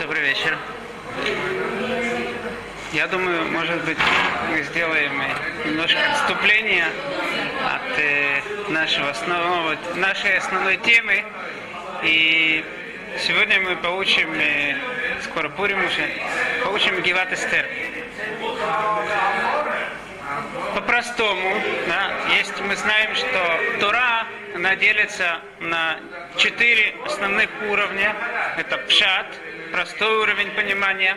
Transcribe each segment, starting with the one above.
Добрый вечер. Я думаю, может быть, мы сделаем немножко отступление от э, нашего основного, нашей основной темы. И сегодня мы получим, э, скоро Пурим уже, получим Геват Эстер. По-простому, да, есть, мы знаем, что Тора, она делится на четыре основных уровня. Это пшат, простой уровень понимания,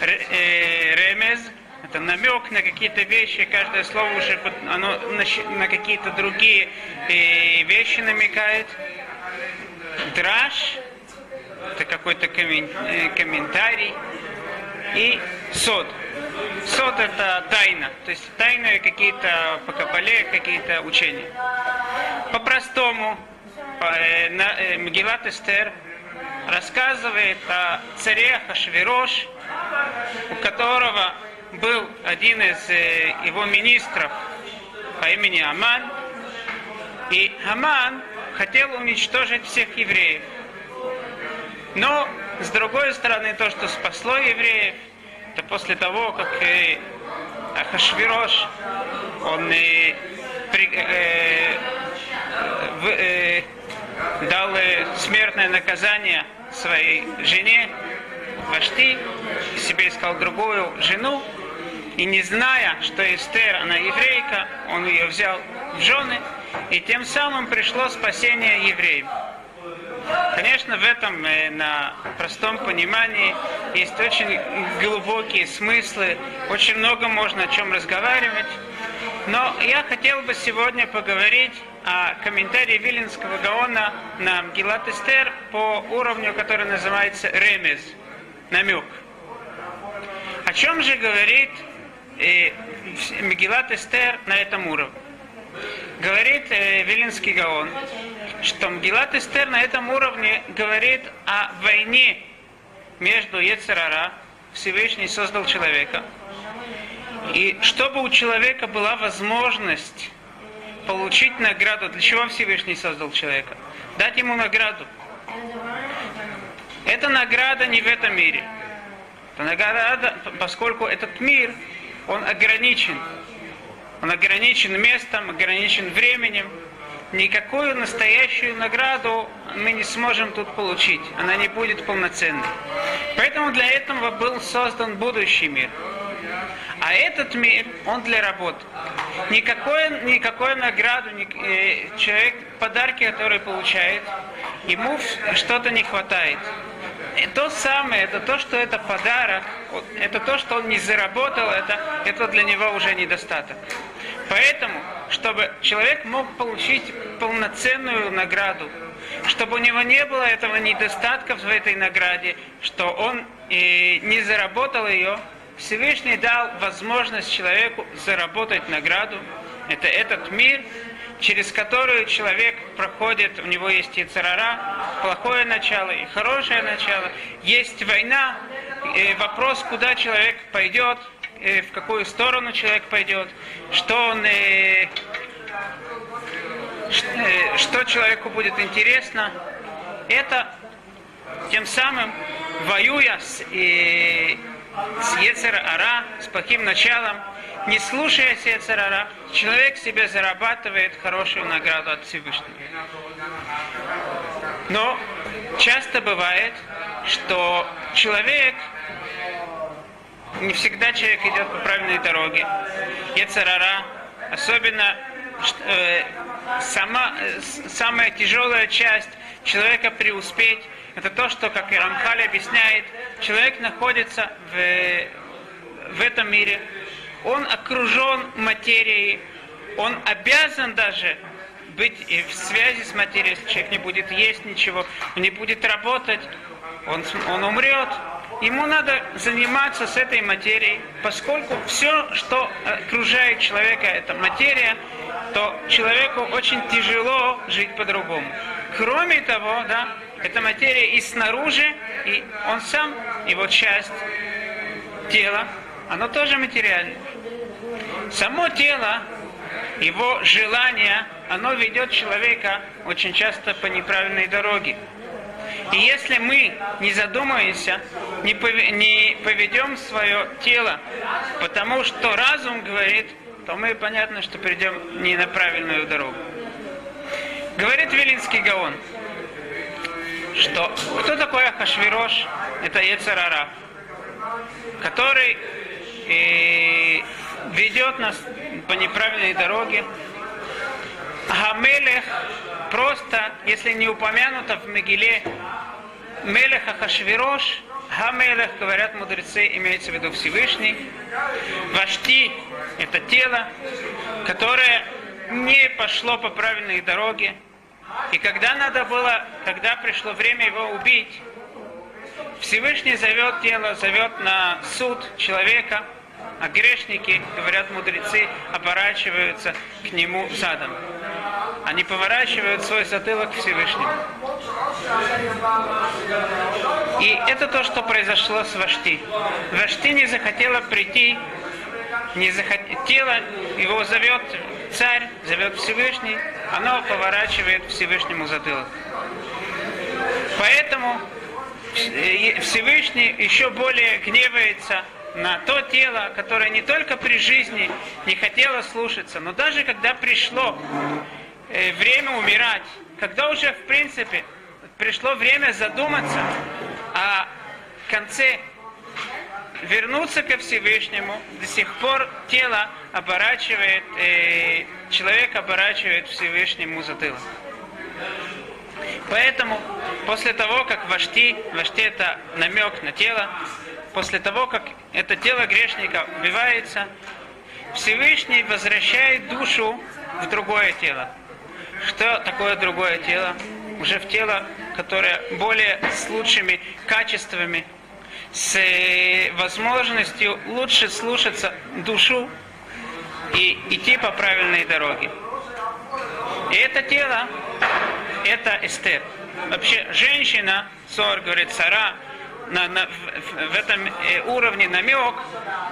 э, ремез, это намек на какие-то вещи, каждое слово уже оно на, какие-то другие э, вещи намекает. Драж, это какой-то э, комментарий. И сод. Сод это тайна, то есть тайные какие-то по кабале, какие-то учения. По-простому, Мгилат Эстер рассказывает о царе Хашвирош, у которого был один из э, его министров по имени Аман. И Аман хотел уничтожить всех евреев. Но, с другой стороны, то, что спасло евреев, это после того, как э, Ахашвирош, он э, при, э, в, э, дал э, смертное наказание своей жене, Вашти, себе искал другую жену, и не зная, что Эстер, она еврейка, он ее взял в жены, и тем самым пришло спасение евреям. Конечно, в этом э, на простом понимании есть очень глубокие смыслы, очень много можно о чем разговаривать. Но я хотел бы сегодня поговорить о комментарии Виленского Гаона на Гилат Эстер по уровню, который называется ремез, намек. О чем же говорит э, Мегилат Эстер на этом уровне? Говорит э, Гаон, что Мгилат Эстер на этом уровне говорит о войне между Ецерара, Всевышний создал человека, и чтобы у человека была возможность получить награду, для чего Всевышний создал человека? Дать ему награду. Эта награда не в этом мире. Это награда, поскольку этот мир, он ограничен. Он ограничен местом, ограничен временем. Никакую настоящую награду мы не сможем тут получить. Она не будет полноценной. Поэтому для этого был создан будущий мир. А этот мир, он для работы. Никакой, никакой награду э, человек, подарки, которые получает, ему что-то не хватает. И то самое, это то, что это подарок, это то, что он не заработал, это, это для него уже недостаток. Поэтому, чтобы человек мог получить полноценную награду, чтобы у него не было этого недостатка в этой награде, что он э, не заработал ее, Всевышний дал возможность человеку заработать награду. Это этот мир, через который человек проходит, у него есть и царара, плохое начало, и хорошее начало. Есть война, вопрос, куда человек пойдет, в какую сторону человек пойдет, что он, э, э, что человеку будет интересно. Это тем самым, воюя с, и, с Ецер Ара, с плохим началом, не слушая Ецер Ара, человек себе зарабатывает хорошую награду от Всевышнего. Но часто бывает, что человек не всегда человек идет по правильной дороге. Ецарара, особенно э, сама, э, самая тяжелая часть человека преуспеть, это то, что, как и Рамхаль объясняет, человек находится в, в этом мире, он окружен материей, он обязан даже быть в связи с материей, если человек не будет есть ничего, не будет работать, он, он умрет. Ему надо заниматься с этой материей, поскольку все, что окружает человека, это материя, то человеку очень тяжело жить по-другому. Кроме того, да, эта материя и снаружи, и он сам, его часть тела, оно тоже материальное. Само тело, его желание, оно ведет человека очень часто по неправильной дороге. И если мы не задумаемся, не, поведем свое тело, потому что разум говорит, то мы понятно, что придем не на правильную дорогу. Говорит Вилинский Гаон, что кто такой Ахашвирош? Это Ецарара, который э, ведет нас по неправильной дороге. Гамелех просто, если не упомянуто в Мегиле, Мелех Ахашвирош, Гамелех, говорят мудрецы, имеется в виду Всевышний. Вашти – это тело, которое не пошло по правильной дороге. И когда надо было, когда пришло время его убить, Всевышний зовет тело, зовет на суд человека, а грешники, говорят мудрецы, оборачиваются к нему задом. Они поворачивают свой затылок к Всевышнему. И это то, что произошло с Вашти. Вашти не захотела прийти, не захот... тело его зовет царь, зовет Всевышний, оно поворачивает Всевышнему затылок. Поэтому Всевышний еще более гневается на то тело, которое не только при жизни не хотело слушаться, но даже когда пришло э, время умирать, когда уже в принципе пришло время задуматься о конце, вернуться ко Всевышнему, до сих пор тело оборачивает, э, человек оборачивает Всевышнему затылок. Поэтому после того, как вожди, вожди это намек на тело, после того, как это тело грешника убивается, Всевышний возвращает душу в другое тело. Что такое другое тело? Уже в тело, которое более с лучшими качествами, с возможностью лучше слушаться душу и идти по правильной дороге. И это тело, это эстет. Вообще, женщина, Сор говорит, Сара, на, на, в, в этом э, уровне намек,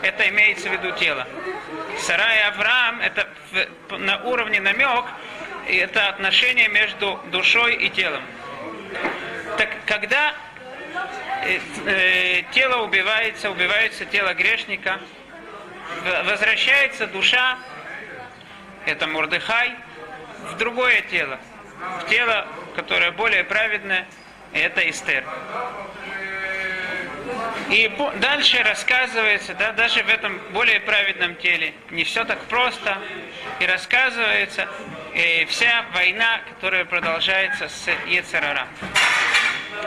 это имеется в виду тело. Сара и Авраам, это в, на уровне намек, это отношение между душой и телом. Так когда э, э, тело убивается, убивается тело грешника, возвращается душа, это Мурдыхай, в другое тело, в тело, которое более праведное, это Эстер. И дальше рассказывается, да, даже в этом более праведном теле, не все так просто, и рассказывается э, вся война, которая продолжается с Ецерара.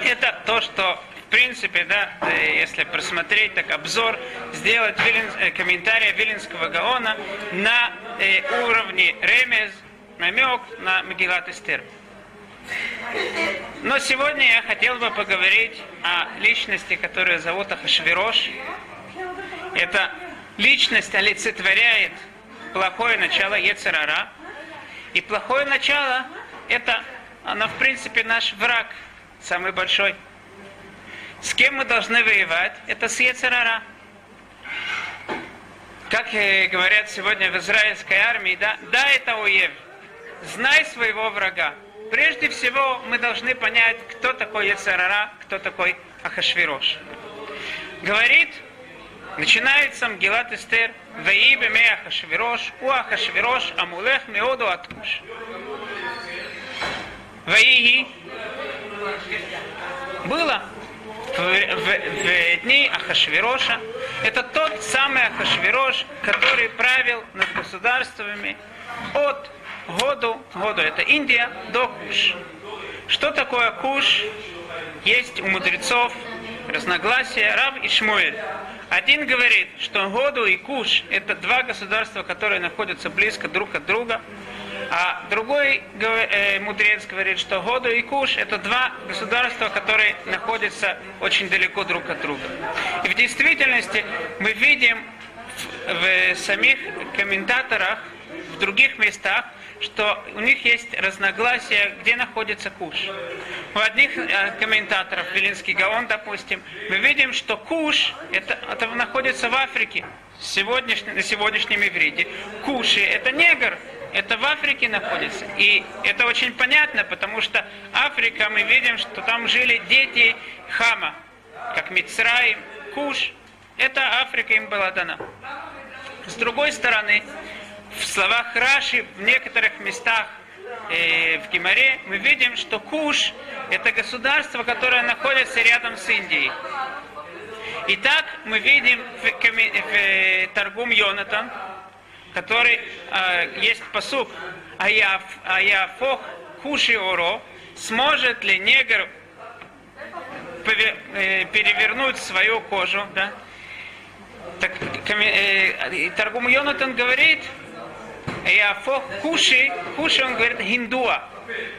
Это то, что в принципе, да, э, если просмотреть так обзор, сделать Вилин, э, комментарий Вилинского Гаона на э, уровне ремез, намек на Мегилат Эстер. Но сегодня я хотел бы поговорить о личности, которую зовут Ахашвирош. Эта личность олицетворяет плохое начало Ецерара. И плохое начало – это, она в принципе наш враг, самый большой. С кем мы должны воевать? Это с Ецерара. Как говорят сегодня в израильской армии, да, да, это уев. Знай своего врага прежде всего мы должны понять, кто такой Ецарара, кто такой Ахашвирош. Говорит, начинается Мгилат Эстер, Ваибе ме Ахашвирош, у Ахашвирош амулех меоду атуш. Ваиги было в, в, в дни Ахашвироша. Это тот самый Ахашвирош, который правил над государствами от году, году это Индия, до Куш. Что такое Куш? Есть у мудрецов разногласия Рав и Шмуэль. Один говорит, что Году и Куш – это два государства, которые находятся близко друг от друга. А другой э, мудрец говорит, что Году и Куш – это два государства, которые находятся очень далеко друг от друга. И в действительности мы видим в, самих комментаторах, в других местах, что у них есть разногласия, где находится Куш. У одних э, комментаторов, Велинский Гаон, допустим, мы видим, что Куш это, это находится в Африке, сегодняшний, на сегодняшнем иврите. Куши – это негр, это в Африке находится. И это очень понятно, потому что Африка, мы видим, что там жили дети Хама, как Мицраим, Куш. Это Африка им была дана. С другой стороны, в словах Раши в некоторых местах э, в Гимаре мы видим, что Куш – это государство, которое находится рядом с Индией. Итак, мы видим в, в, в Торгум Йонатан, который э, есть посук Аяф, Аяфох Куши Оро, сможет ли негр э, перевернуть свою кожу, да? Так, э, Торгум Йонатан говорит, Аяфох Куши, Куши он говорит Хиндуа.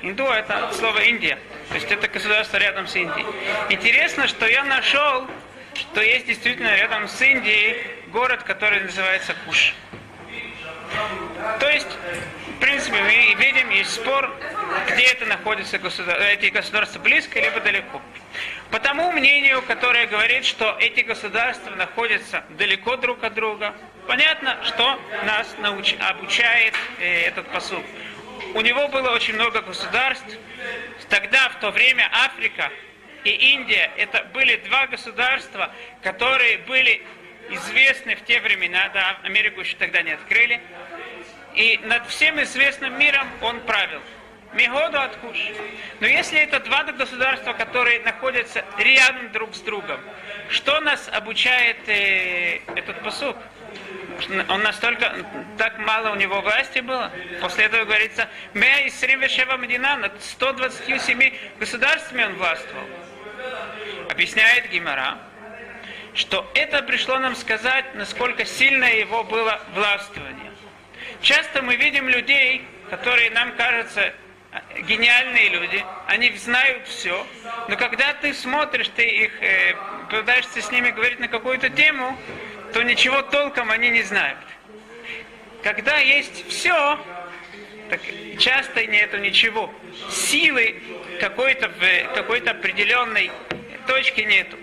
Индуа это слово Индия. То есть это государство рядом с Индией. Интересно, что я нашел, что есть действительно рядом с Индией город, который называется Куш. То есть, в принципе, мы видим, есть спор, где это находится государ... эти государства близко либо далеко. По тому мнению, которое говорит, что эти государства находятся далеко друг от друга, понятно, что нас науч... обучает э, этот посуд. У него было очень много государств. Тогда, в то время, Африка и Индия, это были два государства, которые были известны в те времена, да, Америку еще тогда не открыли, и над всем известным миром он правил. Мегоду от Куш. Но если это два государства, которые находятся рядом друг с другом, что нас обучает э, этот посук? Он настолько, так мало у него власти было. После этого говорится, Мея из Сримвешева Медина, над 127 государствами он властвовал. Объясняет Гимара, что это пришло нам сказать, насколько сильное его было властвование. Часто мы видим людей, которые нам кажутся э, гениальные люди, они знают все, но когда ты смотришь, ты их э, пытаешься с ними говорить на какую-то тему, то ничего толком они не знают. Когда есть все, так часто нету ничего. Силы какой-то в какой-то определенной точке нету.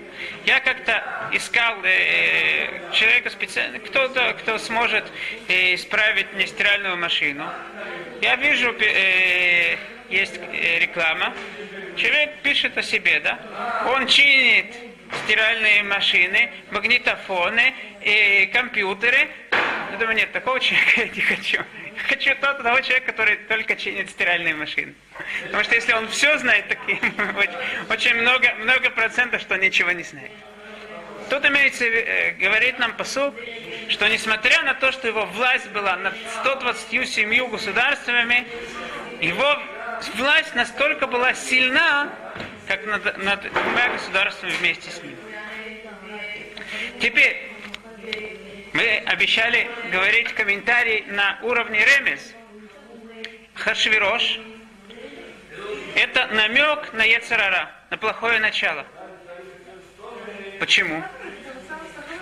Я как-то искал э, человека специально, кто-то, кто сможет э, исправить мне стиральную машину. Я вижу, э, есть э, реклама. Человек пишет о себе, да? Он чинит стиральные машины, магнитофоны, э, компьютеры. Я думаю, нет, такого человека я не хочу. Хочу тот, того человека, который только чинит стиральные машины. Потому что если он все знает, так очень много, много процентов, что ничего не знает. Тут имеется, э, говорит нам посуд, что несмотря на то, что его власть была над 127 государствами, его власть настолько была сильна, как над, над двумя государствами вместе с ним. Теперь, мы обещали говорить комментарий на уровне ремес. Хашвирош – это намек на Ецарара, на плохое начало. Почему?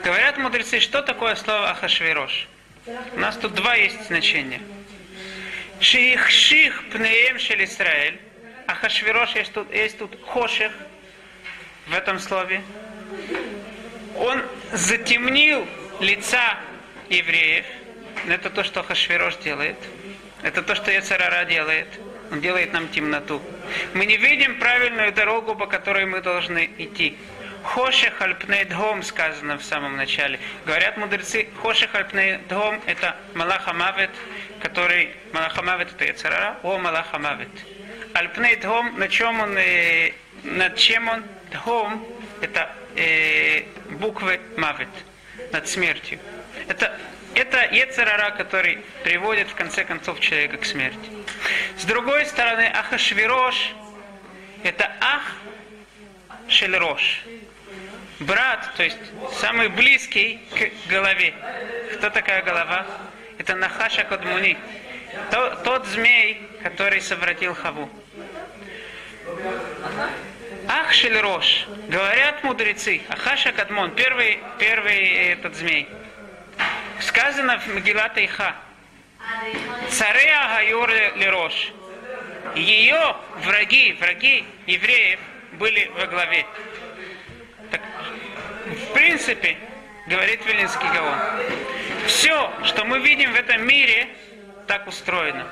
Говорят мудрецы, что такое слово Ахашвирош? У нас тут два есть значения. Ших ших пнеем шел Исраэль. Ахашвирош есть тут, есть тут хоших в этом слове. Он затемнил лица евреев. Это то, что Хашвирош делает. Это то, что Яцерара делает. Он делает нам темноту. Мы не видим правильную дорогу, по которой мы должны идти. Хошех альпнейдхом сказано в самом начале. Говорят мудрецы, Хошех альпнейдхом это Малахамавет, который Малахамавет это Яцерара, о Малахамавет. Альпнейдхом, на чем он, э, над чем он? Дхом это э, буквы Мавет, над смертью. Это это Ецерара, который приводит в конце концов человека к смерти. С другой стороны, Ахашвирош – это Ах Шельрош. Брат, то есть самый близкий к голове. Кто такая голова? Это Нахаша Кодмуни. Тот, тот змей, который совратил Хаву. Ах Шельрош. Говорят мудрецы. Ахаша Кадмон. Первый, первый этот змей – сказано в Мегилат Иха, царея Гайор Лерош. Ее враги, враги евреев были во главе. Так, в принципе, говорит Вилинский Гаон. Все, что мы видим в этом мире, так устроено.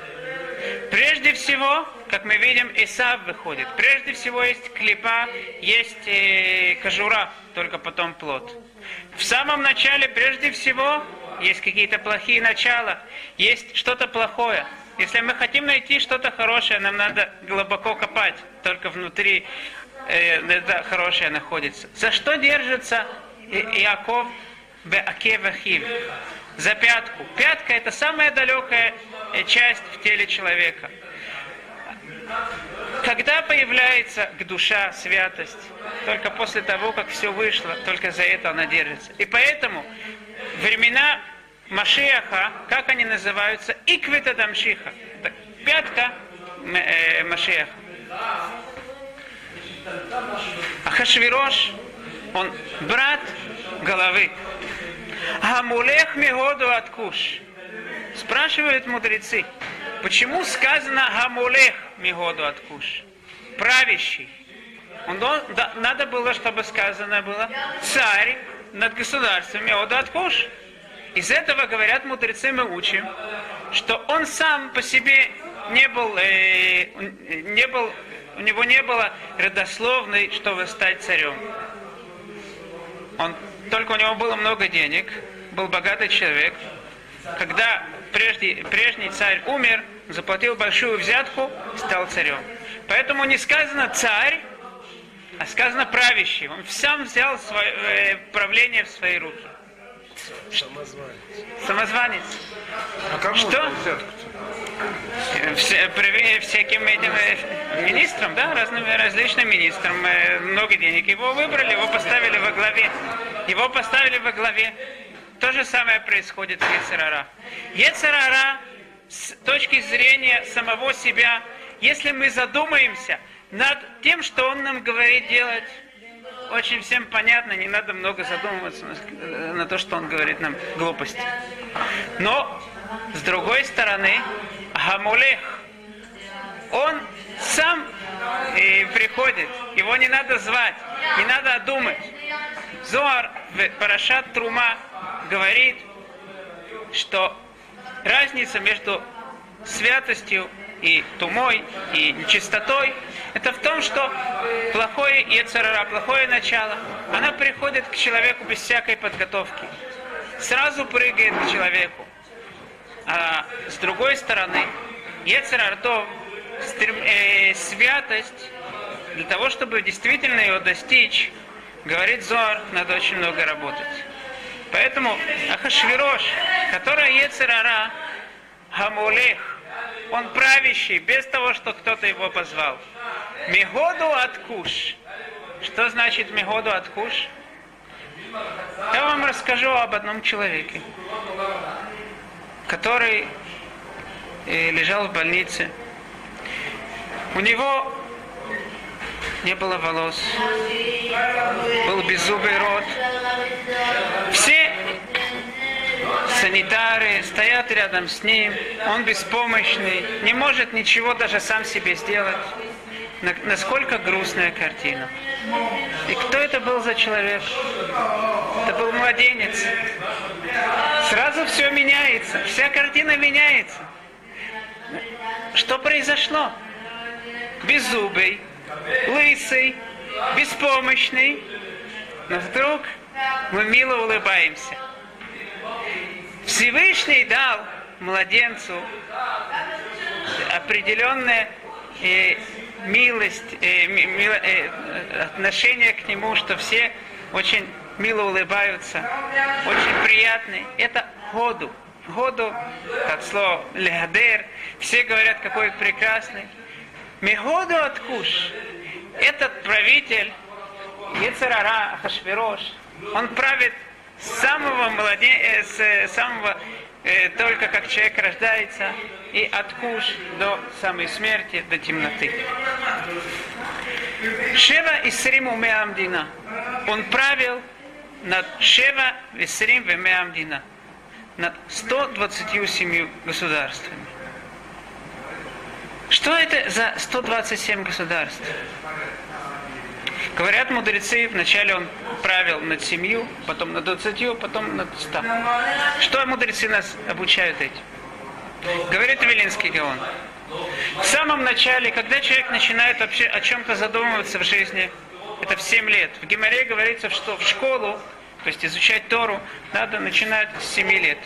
Прежде всего, как мы видим, Исав выходит. Прежде всего есть клипа, есть э, кожура, только потом плод. В самом начале, прежде всего, есть какие-то плохие начала, есть что-то плохое. Если мы хотим найти что-то хорошее, нам надо глубоко копать, только внутри э, это хорошее находится. За что держится Иаков Беакевахив? За пятку. Пятка это самая далекая э, часть в теле человека. Когда появляется к душа святость? Только после того, как все вышло, только за это она держится. И поэтому времена Машиаха, как они называются? Иквита Дамшиха. Пятка э, Машиаха. Ахашвирош, он брат головы. Амулех Мегоду Откуш. Спрашивают мудрецы, почему сказано Гамулех Мегоду Откуш? Правящий. Он, да, надо было, чтобы сказано было царь над государством Мегоду Откуш. Из этого, говорят мудрецы, мы учим, что он сам по себе не был, э, не был, у него не было родословной, чтобы стать царем. Он, только у него было много денег, был богатый человек. Когда прежде, прежний царь умер, заплатил большую взятку, стал царем. Поэтому не сказано царь, а сказано правящий. Он сам взял свое, э, правление в свои руки. Самозванец. Самозванец. А кому Что? при- всяким этим э, министрам, да, разным различным министрам, э, много денег. Его выбрали, его поставили во главе. Его поставили во главе. То же самое происходит в Ецерара. Ецерара с точки зрения самого себя, если мы задумаемся над тем, что он нам говорит делать, очень всем понятно, не надо много задумываться на, на то, что он говорит нам глупости. Но, с другой стороны, Гамулех, он сам э, приходит, его не надо звать, не надо думать. Зоар Парашат Трума говорит, что разница между святостью и тумой, и нечистотой, это в том, что плохое Ецарара, плохое начало, она приходит к человеку без всякой подготовки. Сразу прыгает к человеку. А с другой стороны, Ецарартов, э, святость, для того, чтобы действительно его достичь, говорит Зор, надо очень много работать. Поэтому Ахашвирош, который Ецарара, Гамулех, он правящий, без того, что кто-то его позвал. Мегоду откуш. Что значит Мегоду откуш? Я вам расскажу об одном человеке, который э, лежал в больнице. У него не было волос, был беззубый рот. Санитары стоят рядом с ним, он беспомощный, не может ничего даже сам себе сделать. На- Насколько грустная картина. И кто это был за человек? Это был младенец. Сразу все меняется, вся картина меняется. Что произошло? Беззубый, лысый, беспомощный. Но вдруг мы мило улыбаемся. Всевышний дал младенцу определенная э, милость, э, ми- мило- э, отношение к нему, что все очень мило улыбаются, очень приятный. Это году. Году, от слова лехдер, все говорят, какой прекрасный. Мегоду откуш. Этот правитель, Ецарара Хашвирош, он правит с самого младе... э, с э, самого э, только как человек рождается и откуш до самой смерти, до темноты. Шева Исрим Умеамдина. Он правил над Шева Исрим Вемеамдина. Над 127 государствами. Что это за 127 государств? Говорят мудрецы, вначале он правил над семью, потом над двадцатью, потом над ста. Что мудрецы нас обучают этим? Говорит Велинский Гаон. В самом начале, когда человек начинает вообще о чем-то задумываться в жизни, это в 7 лет. В Гимаре говорится, что в школу, то есть изучать Тору, надо начинать с 7 лет.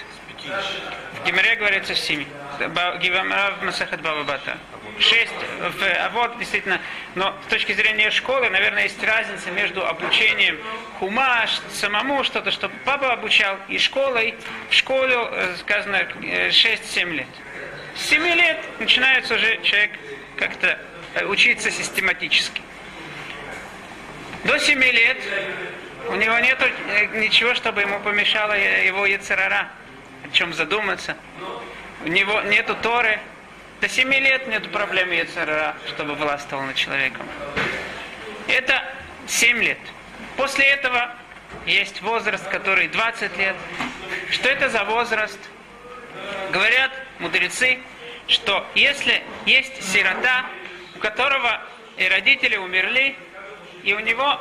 В Гимаре говорится с 7. Гимара в Масахат Бабабата. 6 в, а вот действительно, но с точки зрения школы, наверное, есть разница между обучением хумаш, самому что-то, что папа обучал, и школой. В школу э, сказано 6-7 лет. С 7 лет начинается уже человек как-то э, учиться систематически. До 7 лет у него нет ничего, чтобы ему помешало его яцерара, о чем задуматься. У него нету Торы. До 7 лет нет проблем яцерара, чтобы властвовал над человеком. Это 7 лет. После этого есть возраст, который 20 лет. Что это за возраст? Говорят мудрецы, что если есть сирота, у которого и родители умерли, и у него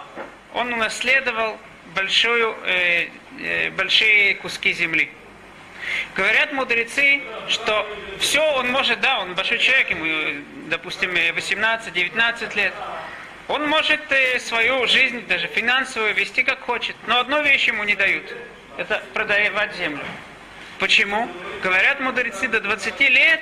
он унаследовал большую, э, э, большие куски земли. Говорят мудрецы, что все он может, да, он большой человек, ему, допустим, 18-19 лет, он может э, свою жизнь, даже финансовую, вести как хочет, но одну вещь ему не дают, это продавать землю. Почему? Говорят мудрецы, до 20 лет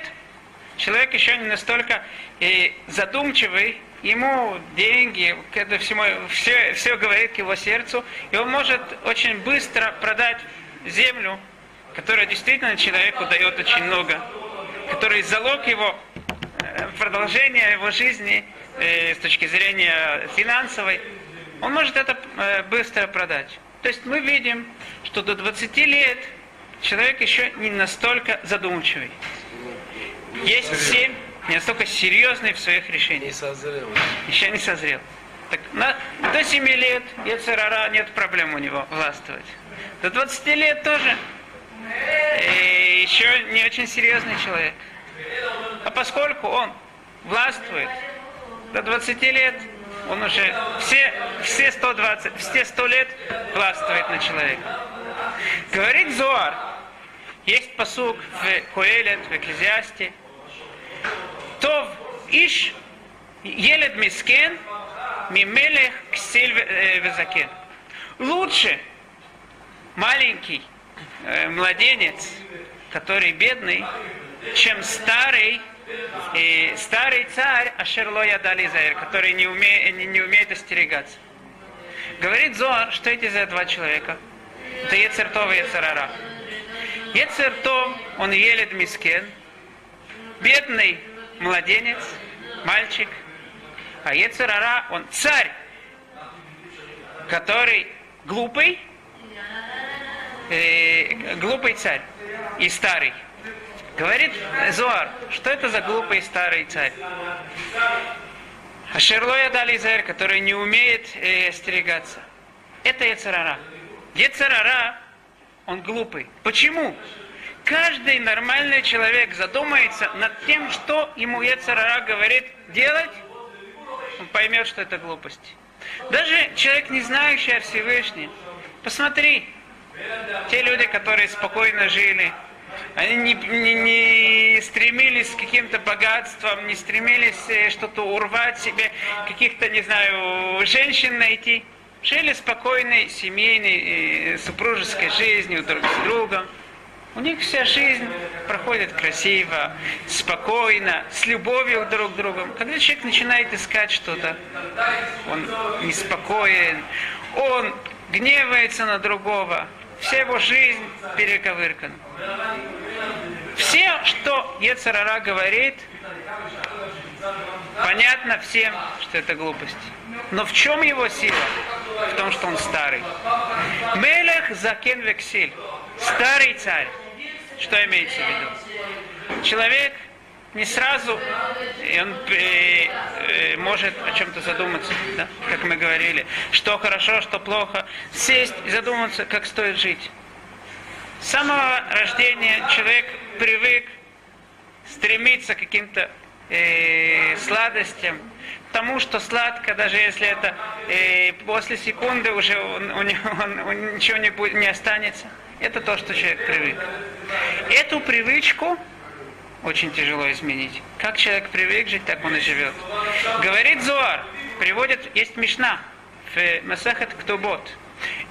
человек еще не настолько э, задумчивый, ему деньги, это все, все, все говорит к его сердцу, и он может очень быстро продать землю, которая действительно человеку дает очень много, который залог его э, продолжения его жизни э, с точки зрения финансовой, он может это э, быстро продать. То есть мы видим, что до 20 лет человек еще не настолько задумчивый. Есть семь не настолько серьезный в своих решениях. Не созрел. Еще не созрел. Так, на, до 7 лет Ецерара нет проблем у него властвовать. До 20 лет тоже. И еще не очень серьезный человек. А поскольку он властвует до 20 лет, он уже все, все 120, все 100 лет властвует на человека. Говорит Зоар, есть посук в Коэлет, в Экклезиасте, Тов Иш Елед Мискен Мимелех Ксель Везакен. Лучше маленький э, младенец, который бедный, чем старый и старый царь Ашерло Ядали Заир, который не умеет, не, не умеет остерегаться. Говорит Зоар, что эти за два человека? Это Ецертов и Ецерара. Ецертов, он елет мискен, бедный младенец, мальчик, а Ецерара, он царь, который глупый, э, глупый царь и старый. Говорит Зоар, что это за глупый старый царь? А Шерлоя дали Израиль, который не умеет э, остерегаться. Это Ецерара. Ецерара, он глупый. Почему? каждый нормальный человек задумается над тем, что ему Ецарара говорит делать, он поймет, что это глупость. Даже человек, не знающий о Всевышнем, посмотри, те люди, которые спокойно жили, они не, не, не стремились к каким-то богатствам, не стремились э, что-то урвать себе, каких-то, не знаю, женщин найти. Жили спокойной семейной, э, супружеской жизнью друг с другом. У них вся жизнь проходит красиво, спокойно, с любовью друг к другу. Когда человек начинает искать что-то, он неспокоен, он гневается на другого, вся его жизнь перековыркана. Все, что Ецарара говорит, понятно всем, что это глупость. Но в чем его сила? В том, что он старый. Мелех закен вексель. Старый царь. Что имеется в виду? Человек не сразу и он э, э, может о чем-то задуматься, да? как мы говорили, что хорошо, что плохо, сесть и задуматься, как стоит жить. С самого рождения человек привык стремиться к каким-то э, сладостям, тому, что сладко, даже если это э, после секунды уже он- у него он- он ничего не, будет, не останется. Это то, что человек привык. Эту привычку очень тяжело изменить. Как человек привык жить, так он и живет. Говорит Зуар, приводит, есть Мишна в Масахет Ктубот.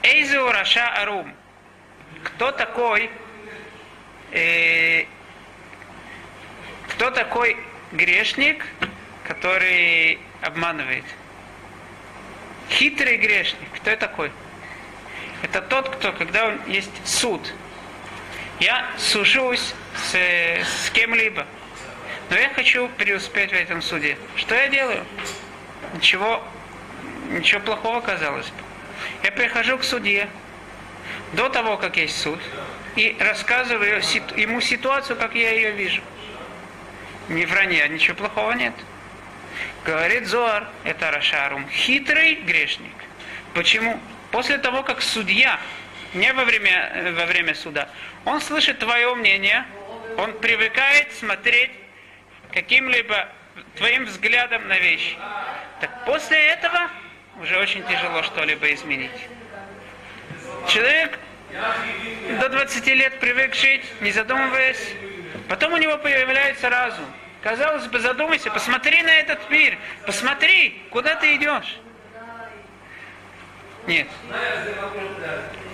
Эйзу Раша Арум. Кто такой, э, кто такой грешник, который обманывает? Хитрый грешник. Кто такой? Это тот, кто, когда он есть суд, я сужусь с, с кем-либо, но я хочу преуспеть в этом суде. Что я делаю? Ничего, ничего плохого, казалось бы. Я прихожу к судье до того, как есть суд, и рассказываю ему ситуацию, как я ее вижу. Не вранья, ничего плохого нет. Говорит Зоар, это Рашарум, хитрый грешник. Почему? После того, как судья, не во время, э, во время суда, он слышит твое мнение, он привыкает смотреть каким-либо твоим взглядом на вещи. Так после этого уже очень тяжело что-либо изменить. Человек до 20 лет привык жить, не задумываясь. Потом у него появляется разум. Казалось бы, задумайся, посмотри на этот мир, посмотри, куда ты идешь. Нет.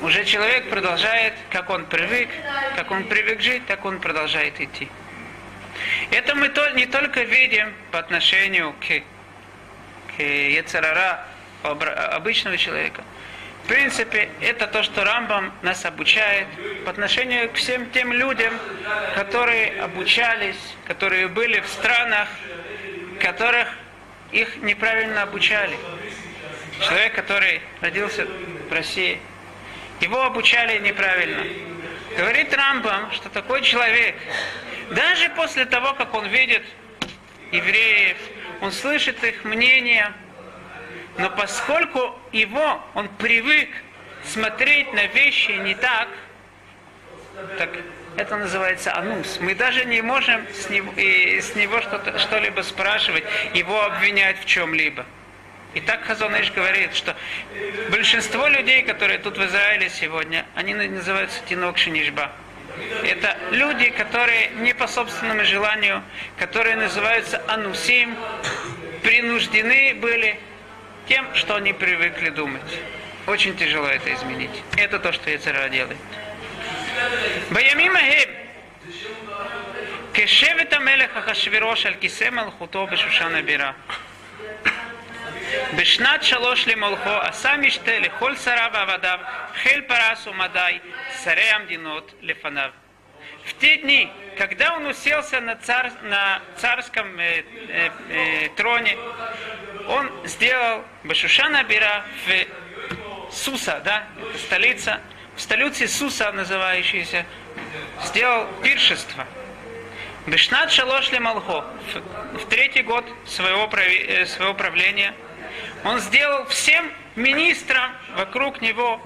Уже человек продолжает, как он привык, как он привык жить, так он продолжает идти. Это мы не только видим по отношению к, к Ецарара, обычного человека. В принципе, это то, что Рамбам нас обучает по отношению к всем тем людям, которые обучались, которые были в странах, которых их неправильно обучали. Человек, который родился в России, его обучали неправильно. Говорит Рамбам, что такой человек, даже после того, как он видит евреев, он слышит их мнение, но поскольку его, он привык смотреть на вещи не так, так это называется анус. Мы даже не можем с него, и с него что-то, что-либо спрашивать, его обвинять в чем-либо. И так Хазоныш говорит, что большинство людей, которые тут в Израиле сегодня, они называются Тинок Шинишба. Это люди, которые не по собственному желанию, которые называются анусим, принуждены были тем, что они привыкли думать. Очень тяжело это изменить. Это то, что Яцера делает. Баямимахим. Кешевит Амелеха Хашвирош Аль Кисе Малхуто Бешушана Бира. בשנת שלוש למלכו עשה משתה לכל שריו ועבדיו, חיל פרס ומדי, שרי המדינות לפניו. В те дни, когда он уселся на, цар, на царском э, э, э, троне, он сделал Башушана Бира в Суса, да, это столица, в столице Суса называющейся, сделал пиршество. Бешнат Шалош Малхо, в, в третий год своего, прави- э, своего правления, он сделал всем министрам вокруг него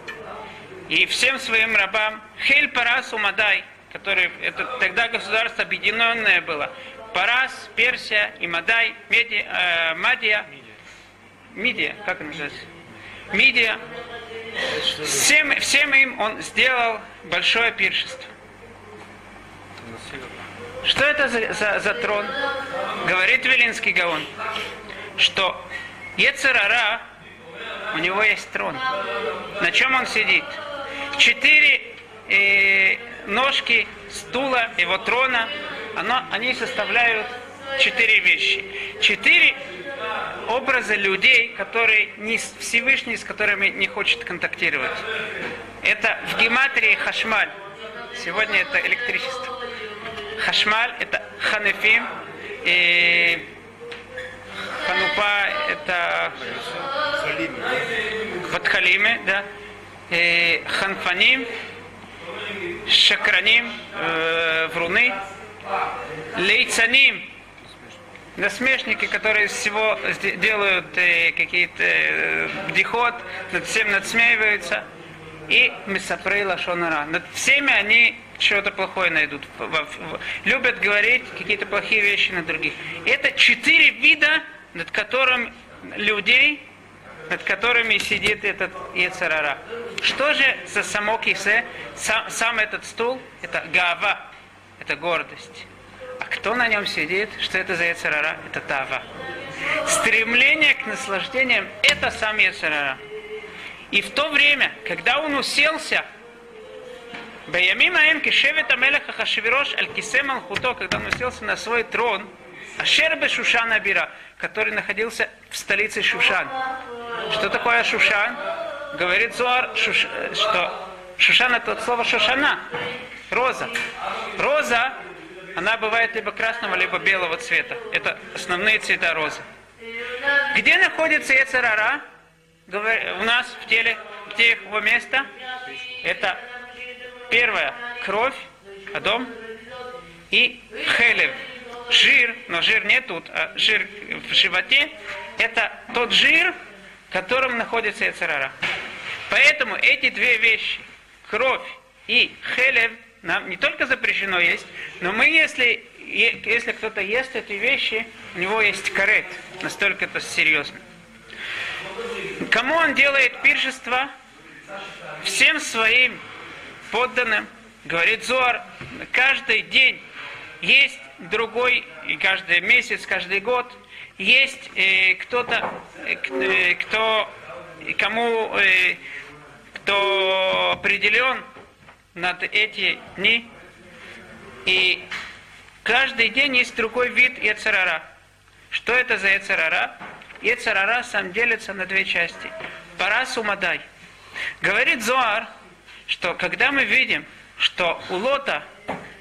и всем своим рабам Хель Парас Умадай, который это тогда государство объединенное было. Парас, Персия и Мадай, Меди, э, Мадия, Мидия, как называется? Мидия. Всем, всем им он сделал большое пиршество. Что это за, за, за трон? Говорит Велинский Гаон, что Ецерара, у него есть трон. На чем он сидит? Четыре э, ножки стула его трона, оно, они составляют четыре вещи. Четыре образа людей, которые не Всевышний, с которыми не хочет контактировать. Это в гематрии хашмаль. Сегодня это электричество. Хашмаль это ханефим, и ханупа это Ватхалиме, да, э, ханфаним, шакраним, э, вруны, лейцаним, насмешники, которые всего делают э, какие-то э, над всем надсмеиваются, и мисапрей лашонара. Над всеми они что-то плохое найдут. Любят говорить какие-то плохие вещи на других. Это четыре вида, над которым людей, над которыми сидит этот Ецарара. Что же за само кисе, сам, сам этот стул, это гава, это гордость. А кто на нем сидит, что это за Ецарара? Это тава. Стремление к наслаждениям – это сам Ецарара. И в то время, когда он уселся, Баямин Аэн Кишевит Амелеха Хашвирош Аль Кисе Малхуто, когда он уселся на свой трон – Ашер Бешушан Абира, который находился в столице Шушан. Что такое Шушан? Говорит Зуар, Шуш- э, что Шушан это от слова Шушана, роза. Роза, она бывает либо красного, либо белого цвета. Это основные цвета розы. Где находится Ецарара? У нас в теле, где его место? Это первое кровь, Адом, и хелев, жир, но жир не тут, а жир в животе, это тот жир, в котором находится Ецарара. Поэтому эти две вещи, кровь и хелев, нам не только запрещено есть, но мы, если, если кто-то ест эти вещи, у него есть карет. Настолько это серьезно. Кому он делает пиршество? Всем своим подданным, говорит Зуар, каждый день есть другой, и каждый месяц, каждый год есть э, кто-то, э, э, кто, кому, э, кто определен над эти дни. И каждый день есть другой вид Ецарара. Что это за Ецарара? Ецарара сам делится на две части. Парас Умадай. Говорит Зоар, что когда мы видим, что у Лота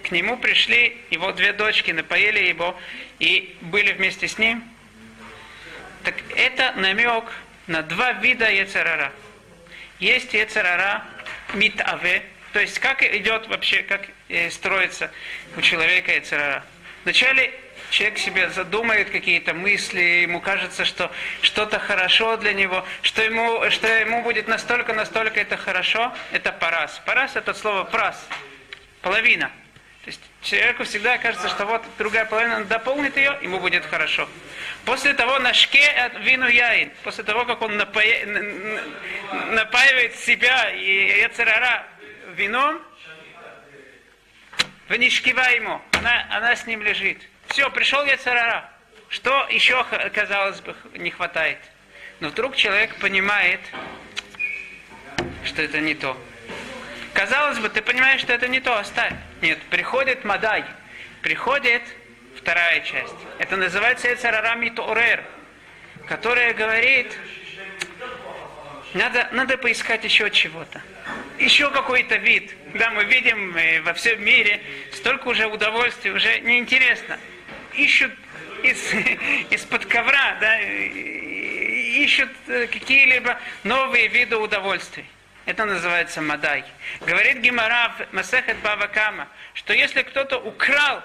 к нему пришли его две дочки, напоили его и были вместе с ним, так это намек на два вида Ецарара. Есть Ецарара митаве, то есть как идет вообще, как э, строится у человека Ецарара. Вначале человек себе задумает какие-то мысли, ему кажется, что что-то хорошо для него, что ему, что ему будет настолько, настолько это хорошо, это парас. Парас это слово прас, половина. То есть человеку всегда кажется, что вот другая половина дополнит ее, ему будет хорошо. После того на шке от вину яин, после того, как он напоя- напаивает себя и Яцерара вином, Ванишкива ему, она, она с ним лежит. Все, пришел Яцерара. Что еще, казалось бы, не хватает? Но вдруг человек понимает, что это не то. Казалось бы, ты понимаешь, что это не то, оставь. Нет, приходит Мадай, приходит вторая часть. Это называется Эцарара Митурер, которая говорит, надо, надо поискать еще чего-то. Еще какой-то вид. Да, мы видим э, во всем мире столько уже удовольствий, уже неинтересно. Ищут из, из-под ковра, да, ищут э, какие-либо новые виды удовольствий. Это называется мадай. Говорит Гимара в Масехет Бавакама, что если кто-то украл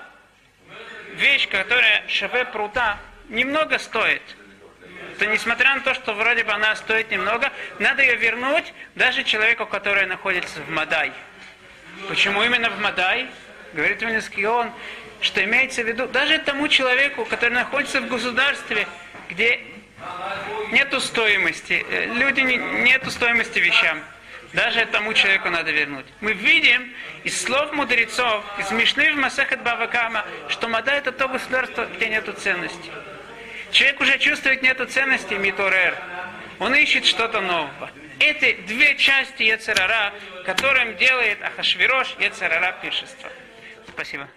вещь, которая шаве прута, немного стоит, то несмотря на то, что вроде бы она стоит немного, надо ее вернуть даже человеку, который находится в Мадай. Почему именно в Мадай? Говорит Вильнюсский он, что имеется в виду даже тому человеку, который находится в государстве, где нету стоимости, э, люди не, нету стоимости вещам. Даже тому человеку надо вернуть. Мы видим из слов мудрецов, из Мишны в Масахат Бавакама, что Мада это то государство, где нету ценности. Человек уже чувствует нету ценности Миторер. Он ищет что-то нового. Эти две части Ецерара, которым делает Ахашвирош Ецерара пиршество. Спасибо.